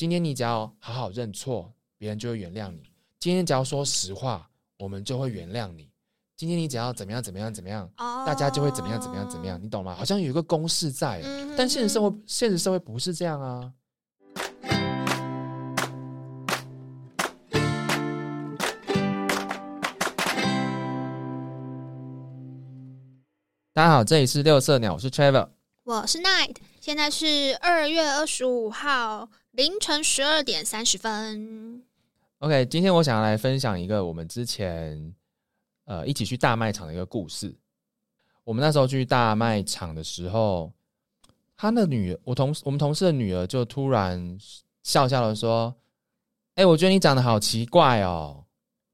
今天你只要好好认错，别人就会原谅你；今天只要说实话，我们就会原谅你；今天你只要怎么样怎么样怎么样，哦大家就会怎么样怎么样怎么样，你懂吗？好像有一个公式在，嗯但现实生活现实社会不是这样啊。大家好，这里是六色鸟，我是 Trevor。我是 Night，现在是二月二十五号凌晨十二点三十分。OK，今天我想要来分享一个我们之前呃一起去大卖场的一个故事。我们那时候去大卖场的时候，他的女儿，我同我们同事的女儿就突然笑笑的说：“哎、我觉得你长得好奇怪哦。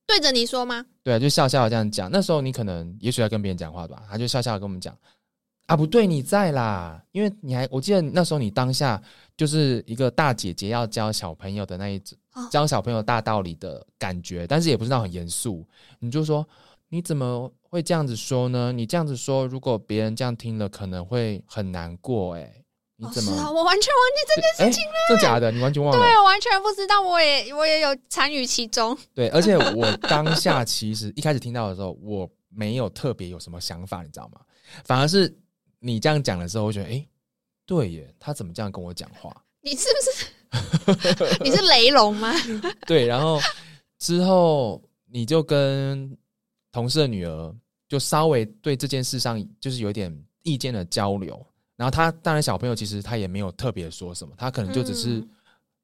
对着你说吗？”对啊，就笑笑的这样讲。那时候你可能也许在跟别人讲话吧，他就笑笑的跟我们讲：“啊，不对，你在啦，因为你还我记得那时候你当下就是一个大姐姐要教小朋友的那一种哦教小朋友大道理的感觉，但是也不是那种很严肃。你就说你怎么会这样子说呢？你这样子说，如果别人这样听了，可能会很难过、欸。哎，你怎么？哦是啊我完全忘记这件事情了，真的假的？你完全忘了？对，我完全不知道，我也我也有参与其中。对，而且我当下其实一开始听到的时候，我没有特别有什么想法，你知道吗？反而是你这样讲的时候，我觉得，哎、对耶，他怎么这样跟我讲话？你是不是 你是雷龙吗？对，然后之后你就跟同事的女儿就稍微对这件事上就是有一点意见的交流，然后他当然小朋友其实他也没有特别说什么，他可能就只是嗯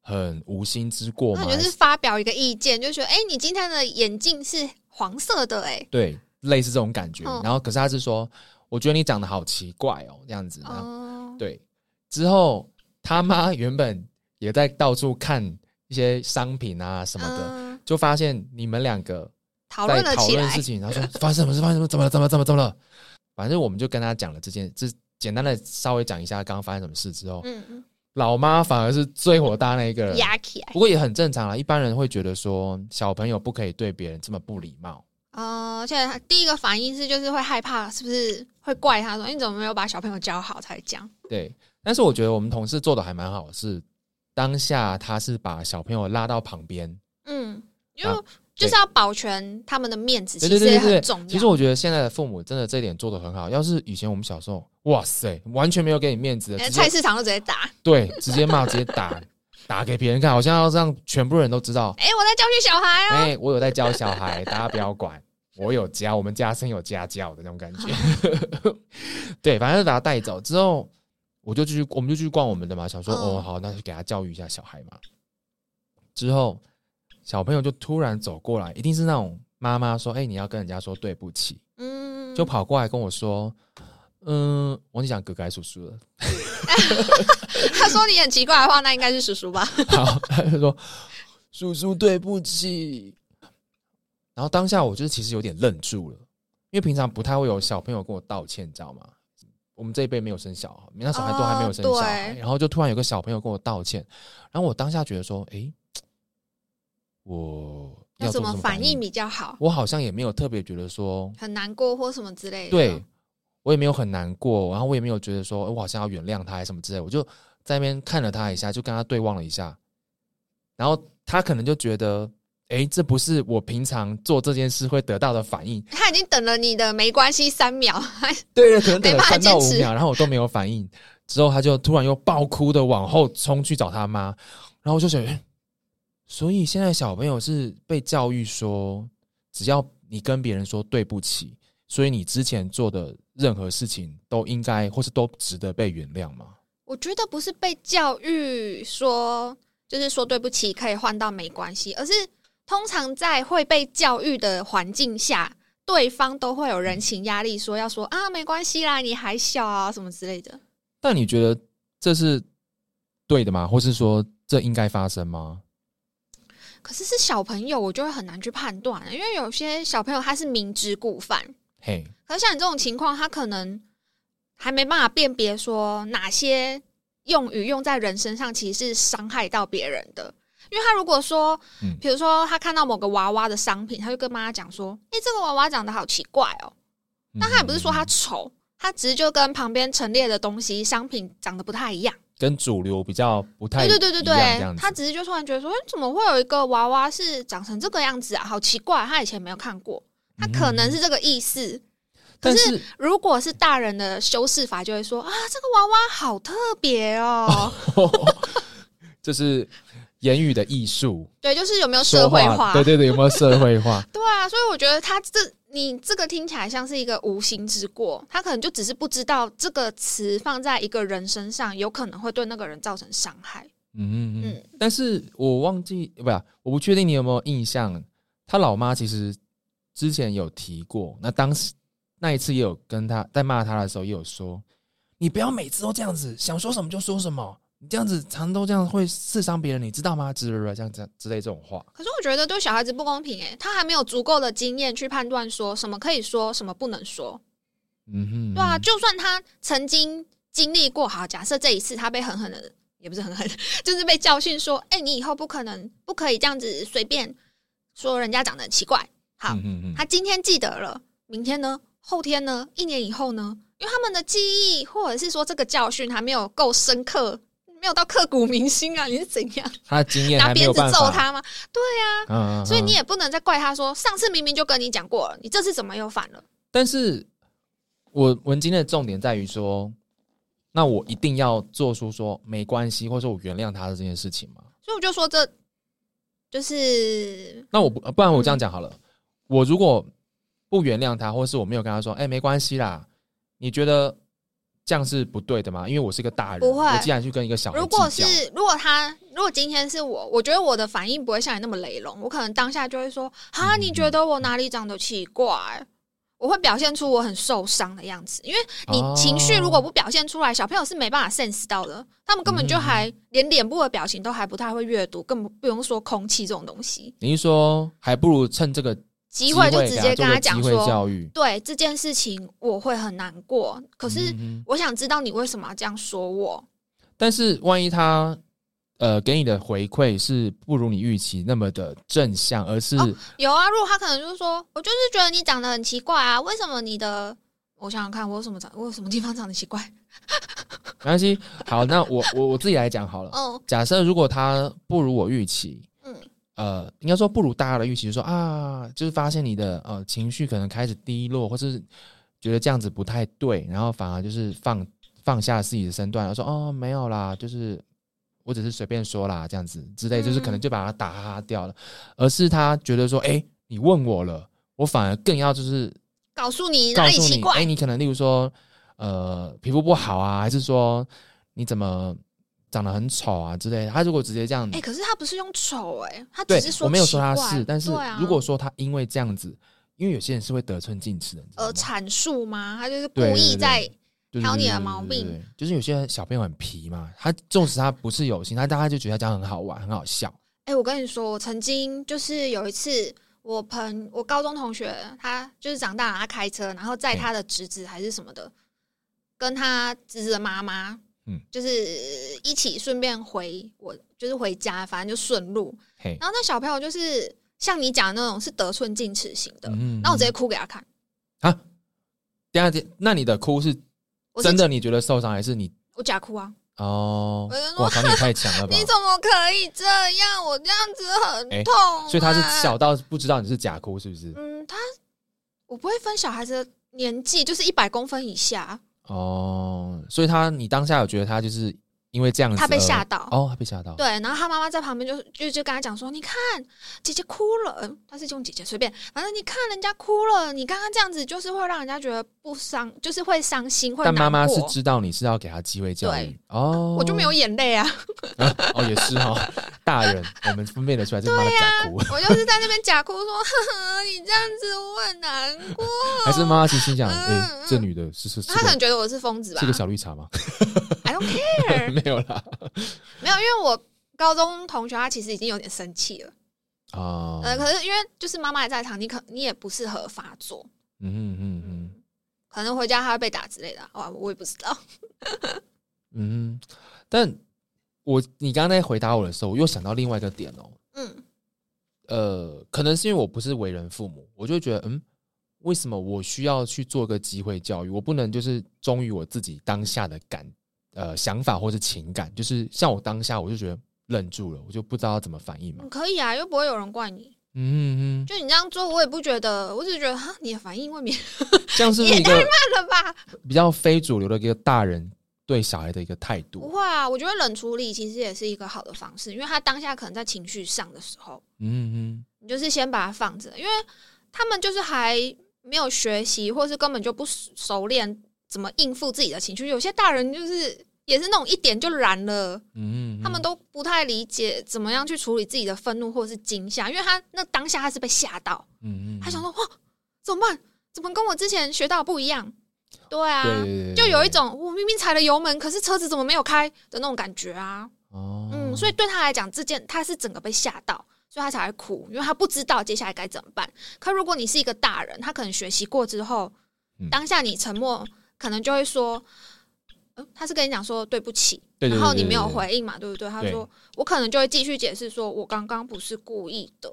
很无心之过嘛，那就是发表一个意见，就说：“哎、你今天的眼镜是黄色的、哎，对，类似这种感觉。嗯然后可是他是说，我觉得你长得好奇怪哦，这样子。哦，对，之后他妈原本也在到处看一些商品啊什么的，嗯就发现你们两个在讨论事。情，然后说发生什么事？发生什么？怎么了？怎么了？怎么了？怎么了？反正我们就跟他讲了这件，这简单的稍微讲一下刚刚发生什么事之后，嗯嗯，老妈反而是最火大那一个人。不过也很正常啦，一般人会觉得说小朋友不可以对别人这么不礼貌。哦，而且他第一个反应是，就是会害怕，是不是会怪他说你怎么没有把小朋友教好才讲？对，但是我觉得我们同事做的还蛮好，是当下他是把小朋友拉到旁边，嗯，因为啊就是要保全他们的面子，其实也很重要。其实我觉得现在的父母真的这一点做的很好。要是以前我们小时候，哇塞，完全没有给你面子的，哎直接菜市场都直接打，对，直接骂，直接打，打给别人看，好像要让全部人都知道，哎、我在教训小孩啊。哎、我有在教小孩，大家不要管，我有家，我们家生有家教的那种感觉。对，反正就把他带走之后，我就继续，我们就继续逛我们的嘛，想说、嗯哦，好，那就给他教育一下小孩嘛。之后，小朋友就突然走过来，一定是那种妈妈说：“哎、你要跟人家说对不起。”嗯，就跑过来跟我说：“嗯，我跟你讲哥哥还是叔叔了。他说你很奇怪的话，那应该是叔叔吧？” 好，他就说：“叔叔对不起。”然后当下我就是其实有点愣住了，因为平常不太会有小朋友跟我道歉，你知道吗？我们这一辈没有生小孩，那时候还都还没有生小孩，哦然后就突然有个小朋友跟我道歉，然后我当下觉得说：“诶，我要怎么反应比较好？我好像也没有特别觉得说很难过或什么之类的。对，我也没有很难过，然后我也没有觉得说，我好像要原谅他还是什么之类，我就在那边看了他一下，就跟他对望了一下，然后他可能就觉得，诶，这不是我平常做这件事会得到的反应，他已经等了你的没关系三秒，还 对，可能等了三到五秒，然后我都没有反应，之后他就突然又爆哭的往后冲去找他妈，然后我就觉得，所以现在小朋友是被教育说，只要你跟别人说对不起，所以你之前做的任何事情都应该或是都值得被原谅吗？我觉得不是被教育说，就是说对不起可以换到没关系，而是通常在会被教育的环境下，对方都会有人情压力，说要说啊没关系啦，你还小啊什么之类的。但你觉得这是对的吗？或是说这应该发生吗？可是是小朋友，我就会很难去判断，因为有些小朋友他是明知故犯，嘿，可是像你这种情况，他可能还没办法辨别说哪些用语用在人身上其实是伤害到别人的。因为他如果说，嗯比如说他看到某个娃娃的商品，他就跟妈妈讲说：“诶，这个娃娃长得好奇怪哦。”但他也不是说他嗯丑，他只是就跟旁边陈列的东西商品长得不太一样。跟主流比较不太对对对对对一样这样，子他只是就突然觉得说，哎，怎么会有一个娃娃是长成这个样子啊？好奇怪，他以前没有看过，他可能是这个意思。但是如果是大人的修饰法，就会说啊，这个娃娃好特别哦。就是言语的艺术，对，就是有没有社会化？对对对，有没有社会化？对啊，所以我觉得他这你这个听起来像是一个无心之过，他可能就只是不知道这个词放在一个人身上，有可能会对那个人造成伤害。嗯嗯。但是我忘记，不是，我不确定你有没有印象，他老妈其实之前有提过，那当时那一次也有跟他在骂他的时候，也有说，你不要每次都这样子，想说什么就说什么。你这样子常都这样会刺伤别人，你知道吗？之类这样子之类这种话。可是我觉得对小孩子不公平诶、他还没有足够的经验去判断说什么可以说，什么不能说。嗯哼，对啊，就算他曾经经历过，好，假设这一次他被狠狠的，也不是狠狠，就是被教训说，哎、你以后不可能不可以这样子随便说人家长得很奇怪。好，他今天记得了，明天呢？后天呢？一年以后呢？因为他们的记忆，或者是说这个教训还没有够深刻，没有到刻骨铭心啊！你是怎样 他的经验拿鞭子揍他吗？嗯，嗯嗯所以你也不能再怪他说，上次明明就跟你讲过了，你这次怎么又反了？但是我文今天的重点在于说，那我一定要做出说没关系，或者说我原谅他的这件事情吗？所以我就说这就是那我不不然我这样讲好了，我如果不原谅他，或是我没有跟他说，哎、没关系啦，你觉得这样是不对的吗？因为我是个大人，不会我既然去跟一个小孩如果是如果他如果今天是我，我觉得我的反应不会像你那么雷龙，我可能当下就会说啊，嗯你觉得我哪里长得奇怪？我会表现出我很受伤的样子，因为你哦情绪如果不表现出来，小朋友是没办法 sense 到的，他们根本就还连脸部的表情都还不太会阅读，更不不用说空气这种东西。你是说还不如趁这个机会就直接跟他讲说，教育。对这件事情我会很难过，可是我想知道你为什么要这样说我。但是万一他呃给你的回馈是不如你预期那么的正向，而是、哦有啊，如果他可能就是说，我就是觉得你长得很奇怪啊，为什么你的？我想想看，我有什么长，我有什么地方长得奇怪？没关系。好，那我我我自己来讲好了。嗯假设如果他不如我预期，嗯呃，应该说不如大家的预期，说啊，就是发现你的呃情绪可能开始低落，或是觉得这样子不太对，然后反而就是放放下自己的身段，然后说哦没有啦，就是我只是随便说啦，这样子之类，就是可能就把他打掉了，而是他觉得说，哎、你问我了，我反而更要就是告诉你哪里告诉你，哎、你可能例如说，呃，皮肤不好啊，还是说你怎么长得很丑啊之类的。他如果直接这样，哎、可是他不是用丑哎、他只是说我没有说他是，但是如果说他因为这样子，因为有些人是会得寸进尺的？呃阐述吗？他就是故意在挑你的毛病就是有些小朋友很皮嘛，他纵使他不是有心，他大家就觉得这样很好玩，很好笑。哎、我跟你说，我曾经就是有一次，我朋我高中同学，他就是长大了，他开车，然后载他的侄子还是什么的，跟他侄子的妈妈，嗯就是一起顺便回我，就是回家，反正就顺路。嘿，然后那小朋友就是像你讲的那种，是得寸进尺型的，嗯然后我直接哭给他看，啊，等一下，等一下那你的哭是真的你觉得受伤，还是你我假哭啊！哦哇靠，你太强了吧！你怎么可以这样？我这样子很哎痛、啊所以他是小到不知道你是假哭，是不是？嗯，他我不会分小孩子的年纪，就是一百公分以下，哦，所以他你当下有觉得他就是因为这样子他被而吓到。哦，他被吓到，对，然后他妈妈在旁边就就就跟他讲说：“你看，姐姐哭了。嗯他是用姐姐随便，反正你看人家哭了，你刚刚这样子就是会让人家觉得不伤，就是会伤心，会但妈妈是知道你是要给他机会教育对哦，我就没有眼泪啊，哦，也是哈、哦，大人我们分辨得出来这是妈妈假哭，我就是在那边假哭说：呵呵，你这样子我很难过。还是妈妈其实心想，哎、嗯这女的是是是他可能个觉得我是疯子吧是个小绿茶吗？？I don't care，没有啦，没有，因为我高中同学他其实已经有点生气了。哦，呃，可是因为就是妈妈也在场，你可你也不适合发作，嗯嗯嗯可能回家他会被打之类的，哇，我也不知道。嗯，但我你刚刚在回答我的时候，我又想到另外一个点哦，嗯，呃，可能是因为我不是为人父母，我就会觉得，嗯，为什么我需要去做个机会教育？我不能就是忠于我自己当下的感呃想法或是情感，就是像我当下我就觉得愣住了，我就不知道怎么反应嘛嗯。可以啊，又不会有人怪你。嗯嗯就你这样做，我也不觉得，我只是觉得哈，你的反应未免嗯，这样是不是一个慢了吧？比较非主流的一个大人对小孩的一个态度不度？会啊，我觉得冷处理其实也是一个好的方式，因为他当下可能在情绪上的时候，嗯嗯你就是先把它放着，因为他们就是还没有学习，或是根本就不熟练怎么应付自己的情绪。有些大人就是也是那种一点就燃了，嗯嗯，他们都不太理解怎么样去处理自己的愤怒或者是惊吓，因为他那当下他是被吓到，嗯嗯，他想说哇怎么办？怎么跟我之前学到不一样？对啊，就有一种我明明踩了油门，可是车子怎么没有开的那种感觉啊。哦，嗯，所以对他来讲，这件他是整个被吓到，所以他才会哭，因为他不知道接下来该怎么办。可如果你是一个大人，他可能学习过之后，嗯当下你沉默，可能就会说，嗯，他是跟你讲说对不起，然后你没有回应嘛，对不对？他说我可能就会继续解释说，我刚刚不是故意的。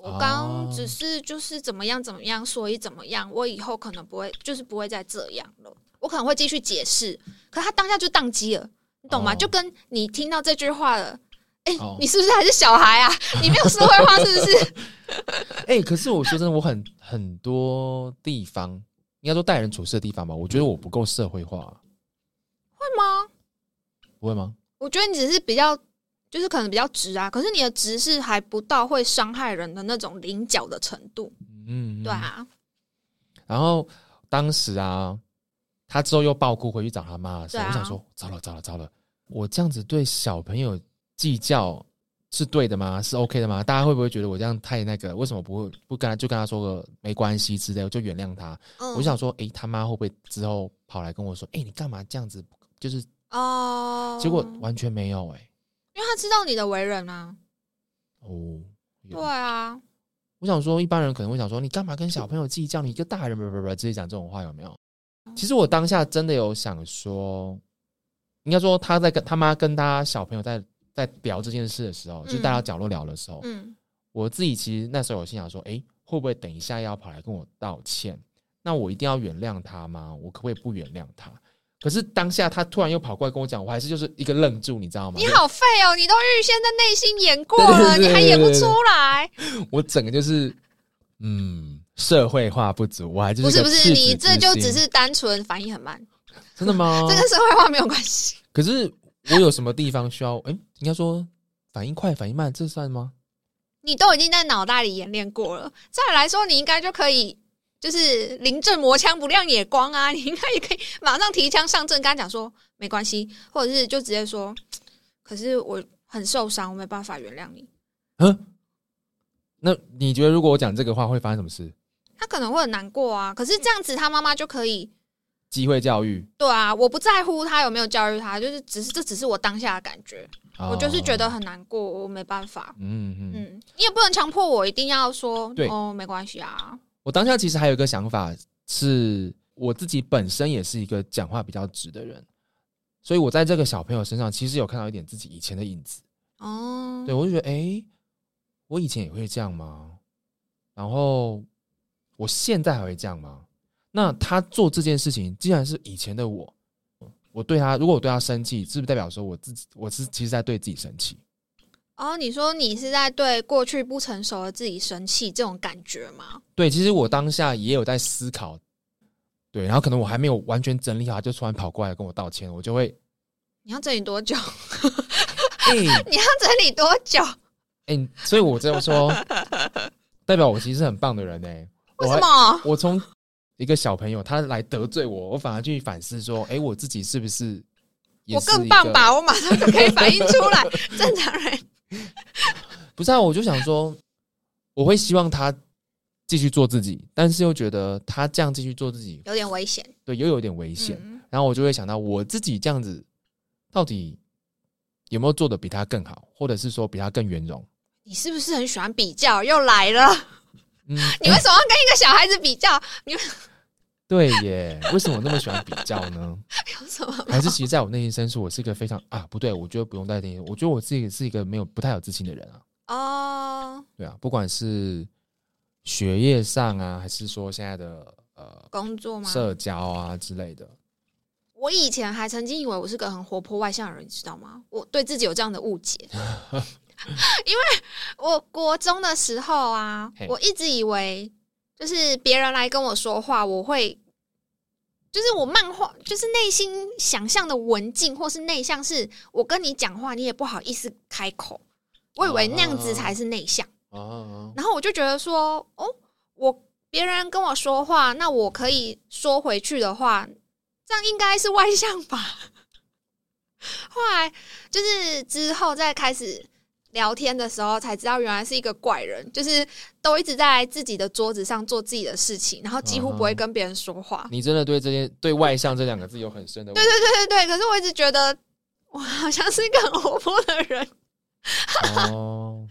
我刚哦只是就是怎么样怎么样，所以怎么样，我以后可能不会，就是不会再这样了。我可能会继续解释，可他当下就宕机了，你懂吗？哦就跟你听到这句话了，哎、哦你是不是还是小孩啊？你没有社会化是不是？哎、可是我说真的，我很很多地方，应该说待人处事的地方吧，我觉得我不够社会化，会吗？不会吗？我觉得你只是比较，就是可能比较直啊，可是你的直是还不到会伤害人的那种棱角的程度，嗯，嗯对。啊，然后当时啊，他之后又爆哭回去找他妈的时候，啊我想说，糟了糟了糟了，我这样子对小朋友计较是对的吗？是 OK 的吗？大家会不会觉得我这样太那个？为什么不会不跟他就跟他说个没关系之类，我就原谅他？嗯，我就想说，诶，他妈会不会之后跑来跟我说，诶，你干嘛这样子？就是哦，结果完全没有、诶。因为他知道你的为人啊，哦，对啊，我想说，一般人可能会想说，你干嘛跟小朋友计较？你一个大人，不不不，直接讲这种话有没有？其实我当下真的有想说，应该说他在跟他妈跟他小朋友在在聊这件事的时候，就是带到角落聊的时候，嗯，我自己其实那时候有心想说，诶，会不会等一下要跑来跟我道歉？那我一定要原谅他吗？我可不可以不原谅他？可是当下他突然又跑过来跟我讲，我还是就是一个愣住，你知道吗？你好废哦，你都预先在内心演过了，你还演不出来？我整个就是嗯，社会化不足，我还就是不是不是，你这就只是单纯反应很慢，真的吗？这跟社会化没有关系。可是我有什么地方需要？哎、应该说反应快、反应慢，这算吗？你都已经在脑袋里演练过了，再来说，你应该就可以。就是临阵磨枪不亮也光啊！你应该也可以马上提枪上阵，跟他讲说没关系，或者是就直接说，可是我很受伤，我没办法原谅你。嗯，那你觉得如果我讲这个话会发生什么事？他可能会很难过啊，可是这样子他妈妈就可以机会教育，对啊，我不在乎他有没有教育他，就是只是这只是我当下的感觉，我就是觉得哦，很难过，我没办法。嗯嗯。嗯，你也不能强迫我一定要说对哦，没关系啊。我当下其实还有一个想法，是我自己本身也是一个讲话比较直的人，所以我在这个小朋友身上其实有看到一点自己以前的影子。哦，对我就觉得，哎、我以前也会这样吗？然后我现在还会这样吗？那他做这件事情，既然是以前的我，我对他，如果我对他生气，是不是代表说我自己，我是其实在对自己生气？哦，你说你是在对过去不成熟的自己生气这种感觉吗？对，其实我当下也有在思考，对，然后可能我还没有完全整理好，就突然跑过来跟我道歉，我就会，你要整理多久？哎、你要整理多久？哎、所以我这样说，代表我其实是很棒的人呢、我为什么？我从一个小朋友他来得罪我，我反而去反思说，哎、我自己是不是也我更棒吧？？我马上就可以反应出来。正常人 不是啊，我就想说，我会希望他继续做自己，但是又觉得他这样继续做自己，有点危险。对，又有点危险。嗯，然后我就会想到，我自己这样子到底有没有做的比他更好，或者是说比他更圆融？你是不是很喜欢比较？又来了，嗯，你为什么要跟一个小孩子比较？你对耶，为什么我那么喜欢比较呢？有什么？还是其实在我内心深处，我是一个非常啊，不对，我觉得不用带内心，我觉得我自己是一个没有不太有自信的人啊。哦，对啊，不管是学业上啊，还是说现在的呃工作吗？社交啊之类的，我以前还曾经以为我是个很活泼外向的人，你知道吗？我对自己有这样的误解，因为我国中的时候啊，我一直以为就是别人来跟我说话，我会就是我漫画，就是内心想象的文静或是内向，是我跟你讲话，你也不好意思开口，我以为那样子才是内向。啊，然后我就觉得说，哦，我别人跟我说话，那我可以说回去的话，这样应该是外向吧。后来就是之后再开始聊天的时候，才知道原来是一个怪人，就是都一直在自己的桌子上做自己的事情，然后几乎不会跟别人说话。你真的对这些对外向这两个字有很深的对对对对，可是我一直觉得我好像是一个很活泼的人，哦。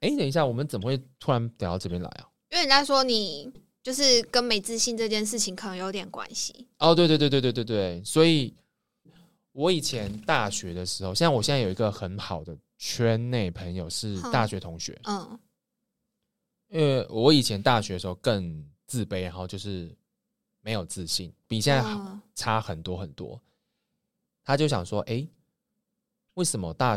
哎，等一下，我们怎么会突然聊到这边来啊？因为人家说你就是跟没自信这件事情可能有点关系。哦，对对对对对对对，所以我以前大学的时候，像我现在有一个很好的圈内朋友是大学同学，嗯因为我以前大学的时候更自卑，然后就是没有自信，比现在好嗯差很多很多。他就想说，哎，为什么大？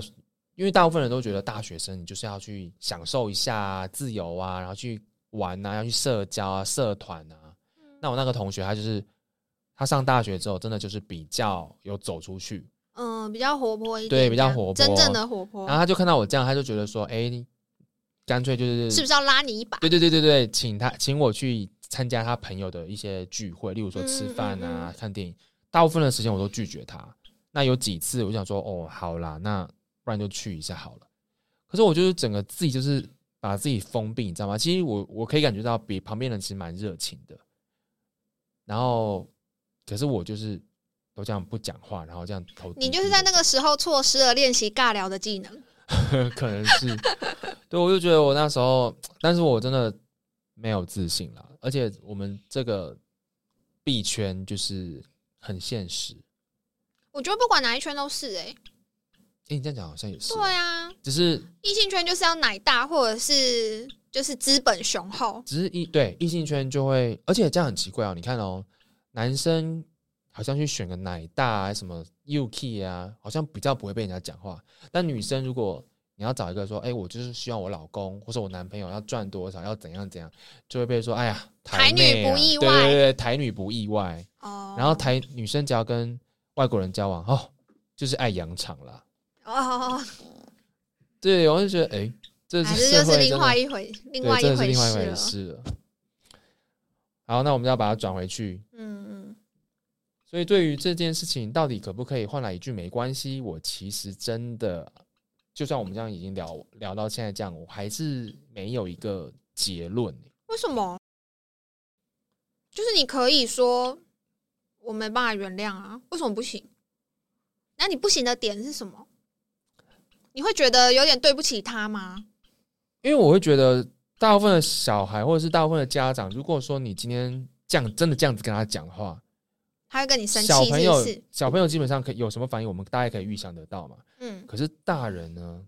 因为大部分人都觉得大学生你就是要去享受一下、啊、自由啊，然后去玩啊，要去社交啊、社团啊。那我那个同学，他就是他上大学之后，真的就是比较有走出去，嗯，比较活泼一点，对比较活泼真正的活泼然后，他就看到我这样，他就觉得说，哎，你干脆就是是不是要拉你一把？对对对对对，请他请我去参加他朋友的一些聚会，例如说吃饭啊、嗯嗯看电影。大部分的时间我都拒绝他。那有几次我想说，哦，好啦，那不然就去一下好了。可是我就是整个自己就是把自己封闭，你知道吗？其实我我可以感觉到比旁边人其实蛮热情的。然后，可是我就是都这样不讲话，然后这样头低低的。你就是在那个时候错失了练习尬聊的技能。可能是，对，我就觉得我那时候，但是我真的没有自信了，而且我们这个币圈就是很现实。我觉得不管哪一圈都是哎、哎、你这样讲好像也是，对啊，只是异性圈就是要奶大，或者是就是资本雄厚。只是异对异性圈就会，而且这样很奇怪哦。你看哦，男生好像去选个奶大啊，什么 UK 啊，好像比较不会被人家讲话。但女生如果你要找一个说，哎、我就是希望我老公或者我男朋友要赚多少，要怎样怎样，就会被说，哎呀，台女不意外对对对，台女不意外。哦，然后台女生只要跟外国人交往，哦，就是爱养场啦。哦，对，我就觉得，哎、这还是是就是另外一回，另外一回另外一回事了。好，那我们要把它转回去。嗯嗯，所以对于这件事情，到底可不可以换来一句没关系？我其实真的，就算我们这样已经聊聊到现在这样，我还是没有一个结论。为什么？就是你可以说我没办法原谅啊，为什么不行？那你不行的点是什么？你会觉得有点对不起他吗？因为我会觉得，大部分的小孩或者是大部分的家长，如果说你今天这样真的这样子跟他讲话，他会跟你生气，小朋友是是？小朋友基本上可以有什么反应，我们大概可以预想得到嘛。嗯，可是大人呢？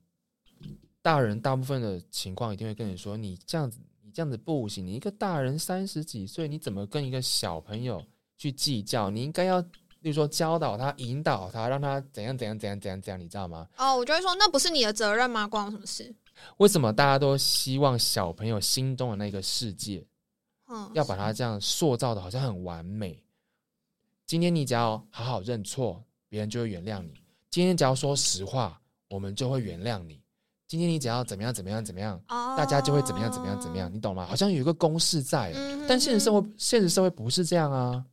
大人大部分的情况一定会跟你说：“你这样子，你这样子不行。你一个大人三十几岁，你怎么跟一个小朋友去计较？你应该要，例如说教导他、引导他，让他怎样怎样怎样怎样怎样，你知道吗？哦，我就会说那不是你的责任吗？关我什么事？为什么大家都希望小朋友心中的那个世界，嗯，要把他这样塑造的好像很完美？今天你只要好好认错，别人就会原谅你；今天只要说实话，我们就会原谅你。今天你只要怎么样怎么样怎么样，哦大家就会怎么样怎么样怎么样，你懂吗？好像有一个公式在，嗯但现实生活，现实社会不是这样啊。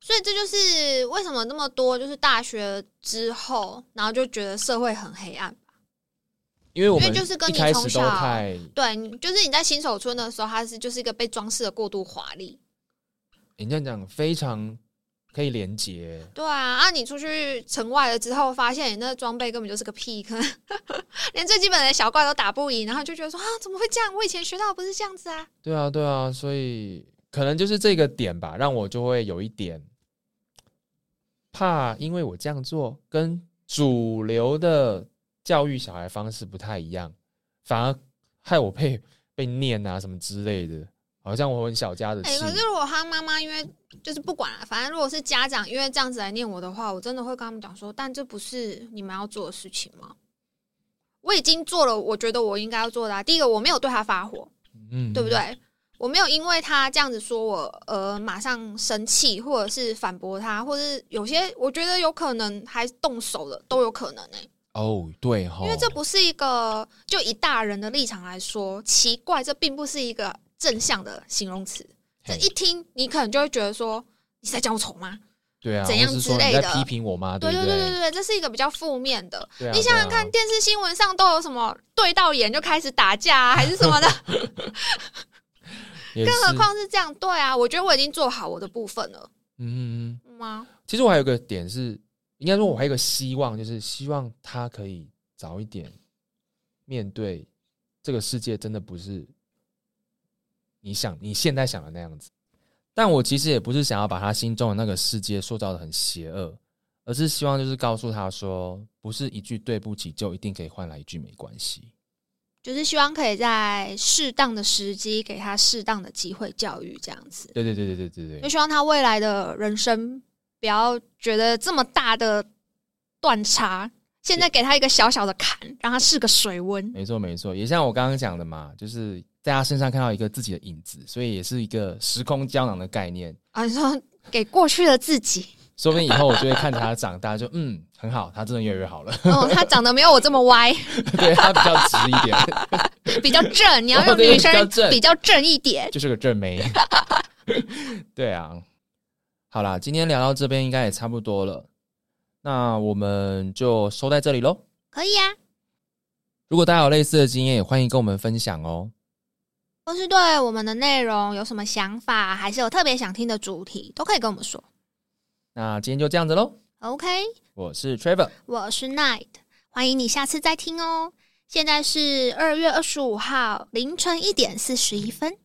所以这就是为什么那么多就是大学之后，然后就觉得社会很黑暗吧。因为我们因为就是跟你从小太，对，就是你在新手村的时候，它是就是一个被装饰的过度华丽。你这样讲非常可以连接。对啊，啊，你出去城外了之后，发现你那个装备根本就是个屁，可 能连最基本的小怪都打不赢，然后就觉得说啊，怎么会这样？我以前学到的不是这样子啊。对啊，对啊，所以可能就是这个点吧，让我就会有一点怕，因为我这样做跟主流的教育小孩方式不太一样，反而害我被被念啊什么之类的，好像我很小家的哎、气。可是如果他妈妈因为就是不管了，反正如果是家长因为这样子来念我的话，我真的会跟他们讲说，但这不是你们要做的事情吗？我已经做了，我觉得我应该要做的、啊。第一个，我没有对他发火，嗯对不？对？我没有因为他这样子说我，呃，马上生气，或者是反驳他，或者是有些我觉得有可能还动手了，都有可能呢、哦，对哈，因为这不是一个就以大人的立场来说，奇怪，这并不是一个正向的形容词。这一听，你可能就会觉得说，你是在讲我丑吗？对啊，怎样之类的批评我吗？对对对对对，这是一个比较负面的。啊你想想看，啊电视新闻上都有什么对到眼就开始打架啊，还是什么的？更何况是这样，对啊，我觉得我已经做好我的部分了，嗯嗯嗯。其实我还有一个点是，应该说我还有一个希望，就是希望他可以早一点面对这个世界，真的不是你想你现在想的那样子。但我其实也不是想要把他心中的那个世界塑造的很邪恶，而是希望就是告诉他说，不是一句对不起就一定可以换来一句没关系。就是希望可以在适当的时机给他适当的机会教育，这样子。对对对对对对对，就希望他未来的人生不要觉得这么大的断差，现在给他一个小小的坎，让他试个水温。没错没错，也像我刚刚讲的嘛，就是在他身上看到一个自己的影子，所以也是一个时空胶囊的概念。啊，你说给过去的自己，说不定以后我就会看着他长大，就嗯很好，他真的越来越好了。哦，他长得没有我这么歪，对他比较直一点，比较正。你要用女生比较正比较正一点。就是个正妹。对啊，好啦，今天聊到这边应该也差不多了，那我们就收在这里喽。可以啊，如果大家有类似的经验，也欢迎跟我们分享哦。或是对我们的内容有什么想法，还是有特别想听的主题，都可以跟我们说。那今天就这样子喽，OK，我是 Trevor，我是 Night，欢迎你下次再听哦。现在是二月二十五号凌晨一点四十一分。